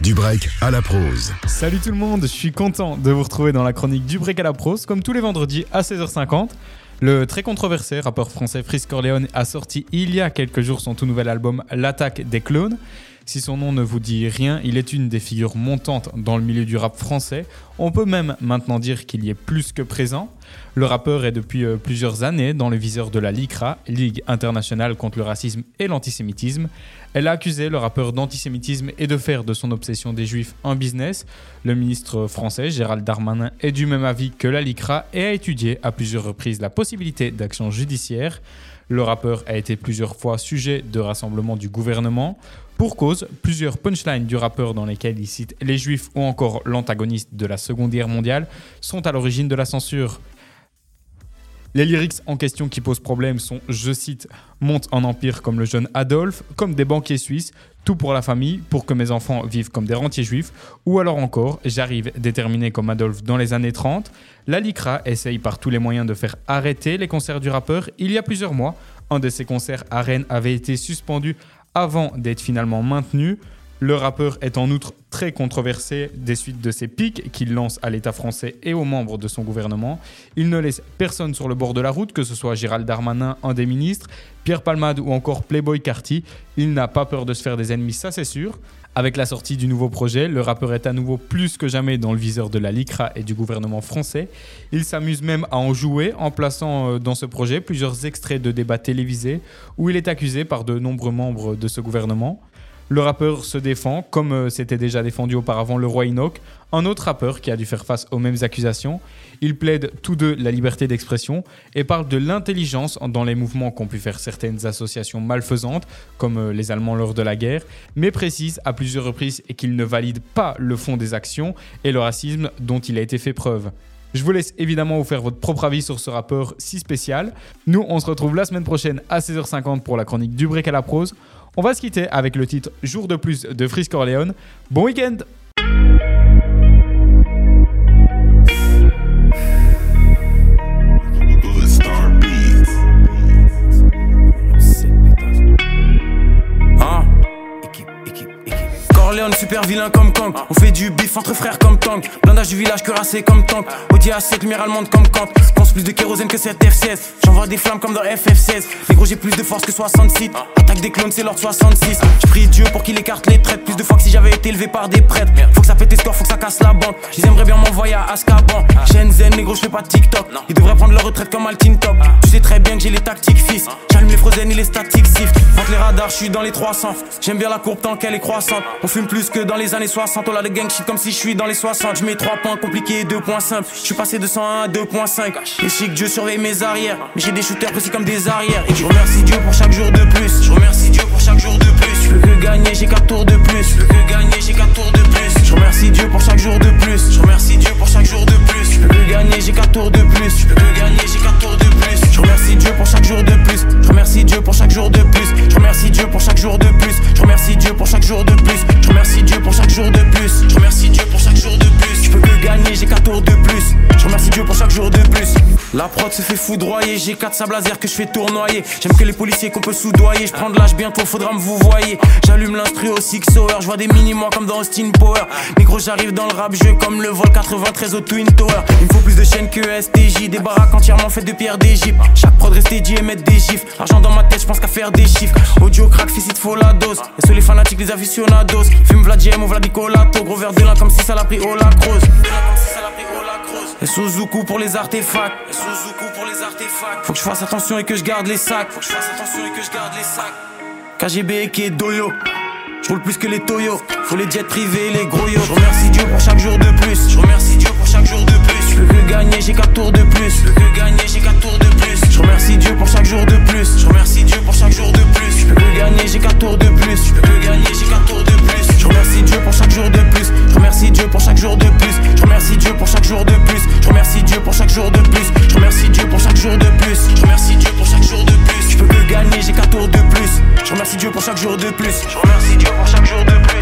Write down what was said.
Du break à la prose. Salut tout le monde, je suis content de vous retrouver dans la chronique du break à la prose, comme tous les vendredis à 16h50. Le très controversé rappeur français Frisk Corleone a sorti il y a quelques jours son tout nouvel album L'attaque des clones. Si son nom ne vous dit rien, il est une des figures montantes dans le milieu du rap français. On peut même maintenant dire qu'il y est plus que présent. Le rappeur est depuis euh, plusieurs années dans le viseur de la LICRA, Ligue internationale contre le racisme et l'antisémitisme. Elle a accusé le rappeur d'antisémitisme et de faire de son obsession des juifs un business. Le ministre français Gérald Darmanin est du même avis que la LICRA et a étudié à plusieurs reprises la possibilité d'action judiciaire. Le rappeur a été plusieurs fois sujet de rassemblement du gouvernement. Pour cause, plusieurs punchlines du rappeur dans lesquels il cite les juifs ou encore l'antagoniste de la Seconde Guerre mondiale sont à l'origine de la censure. Les lyrics en question qui posent problème sont, je cite, monte en empire comme le jeune Adolphe, comme des banquiers suisses, tout pour la famille, pour que mes enfants vivent comme des rentiers juifs, ou alors encore, j'arrive déterminé comme Adolphe dans les années 30. La LICRA essaye par tous les moyens de faire arrêter les concerts du rappeur. Il y a plusieurs mois, un de ces concerts à Rennes avait été suspendu avant d'être finalement maintenu. Le rappeur est en outre très controversé des suites de ses pics qu'il lance à l'État français et aux membres de son gouvernement. Il ne laisse personne sur le bord de la route, que ce soit Gérald Darmanin, un des ministres, Pierre Palmade ou encore Playboy Carty. Il n'a pas peur de se faire des ennemis, ça c'est sûr. Avec la sortie du nouveau projet, le rappeur est à nouveau plus que jamais dans le viseur de la LICRA et du gouvernement français. Il s'amuse même à en jouer en plaçant euh, dans ce projet plusieurs extraits de débats télévisés où il est accusé par de nombreux membres de ce gouvernement. Le rappeur se défend, comme euh, s'était déjà défendu auparavant le roi Enoch, un autre rappeur qui a dû faire face aux mêmes accusations. Ils plaident tous deux la liberté d'expression et parlent de l'intelligence dans les mouvements qu'ont pu faire certaines associations malfaisantes, comme euh, les Allemands lors de la guerre, mais précisent à plusieurs reprises qu'ils ne valident pas le fond des actions et le racisme dont il a été fait preuve. Je vous laisse évidemment vous faire votre propre avis sur ce rappeur si spécial. Nous, on se retrouve la semaine prochaine à 16h50 pour la chronique du break à la prose. On va se quitter avec le titre Jour de plus de Frisk Corleone. Bon week-end Super vilain comme Kang. On fait du bif entre frères comme Tank. Blindage du village cuirassé comme Tank. Audi A7, lumière allemande comme Kant. Pense plus de kérosène que cette F16. J'envoie des flammes comme dans FF16. Les gros, j'ai plus de force que 66. Attaque des clones, c'est l'ordre 66. J'prie Dieu pour qu'il écarte les traites. Plus de fois que si j'avais été élevé par des prêtres. Faut que ça pète les scores, faut que ça casse la bande. Ils aimeraient bien m'envoyer à Azkaban. Shenzhen, les gros, j'fais pas de TikTok. Ils devraient prendre leur retraite comme Altin Top. Tu sais très bien que j'ai les tactiques fils. J'allume les frozen et les statiques sifflent. Entre les radars, j'suis dans les 300. J'aime bien la courbe tant qu'elle est croissante. On fume plus que dans les années 60. On a le gang shit comme si je suis dans les 60. Je mets 3 points compliqués, 2 points simples. Je suis passé de 101 à 2.5. Et chic, Dieu surveille mes arrières. Mais j'ai des shooters précis comme des arrières. Et je remercie Dieu pour chaque jour de plus. Je remercie Dieu pour chaque jour de plus. Je que gagner, j'ai 4 tours de plus. Je que gagner, j'ai 4 tours de plus. Je remercie Dieu pour chaque jour de plus. Je remercie Dieu pour chaque jour de plus. Je que gagner, j'ai 4 tours de plus. Je peux que gagner, j'ai 4 tours de plus. Je remercie Dieu La prod se fait foudroyer. J'ai 4 sables laser que je fais tournoyer. J'aime que les policiers qu'on peut soudoyer. Je prends de l'âge bientôt, faudra me vous voyez. J'allume l'instru au Six Hour. Je vois des mini-mois comme dans Austin Power. Mais gros, j'arrive dans le rap jeu comme le vol 93 au Twin Tower. Il me faut plus de chaînes que STJ. Des baraques entièrement faites de pierre d'Égypte. Chaque prod resté dit et mettre des gifs. Argent dans ma tête, je pense qu'à faire des chiffres. Audio crack, fils, faut la dose. Et sur les fanatiques, les aficionados. Fume Vladiem ou Vladicolato. Gros verre de lin comme si ça l'a pris au lacrose. Et Suzuku pour les artefacts. Suzuku pour les artefacts. Faut que je fasse attention et que je garde les sacs. Faut que je fasse attention et que je garde les sacs. KGB qui est doyo. Je roule plus que les Toyo. Faut les jets privés, les gros yo. Je remercie Dieu pour chaque jour de plus. Je remercie Dieu pour chaque jour de plus. Je peux que gagner, j'ai 4 tours de plus. remercie Dieu pour chaque jour de plus. Je remercie Dieu pour chaque jour de plus.